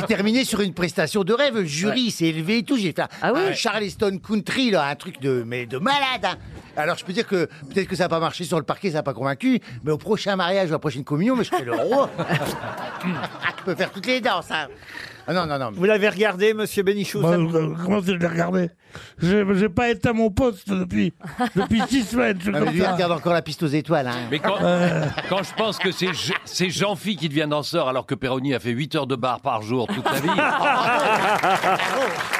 J'ai terminé sur une prestation de rêve. Le jury s'est élevé et tout. J'ai fait un, Ah oui un Charleston Country, là, un truc de, mais de malade. hein. Alors je peux dire que peut-être que ça n'a pas marché sur le parquet, ça n'a pas convaincu. Mais au prochain mariage ou à la prochaine communion, mais je serai le roi. je peux faire toutes les danses. hein. Ah non, non, non. Vous l'avez regardé, monsieur Bénichou Bah, ça- euh, comment je l'ai regardé? J'ai j'ai pas été à mon poste depuis, depuis six semaines. je suis Ah, mais comme lui, il ça. regarde encore la piste aux étoiles. hein. Mais quand, quand je pense que c'est Je- c'est Jean-Phi qui devient danseur alors que Perroni a fait 8 heures de bar par jour toute sa vie.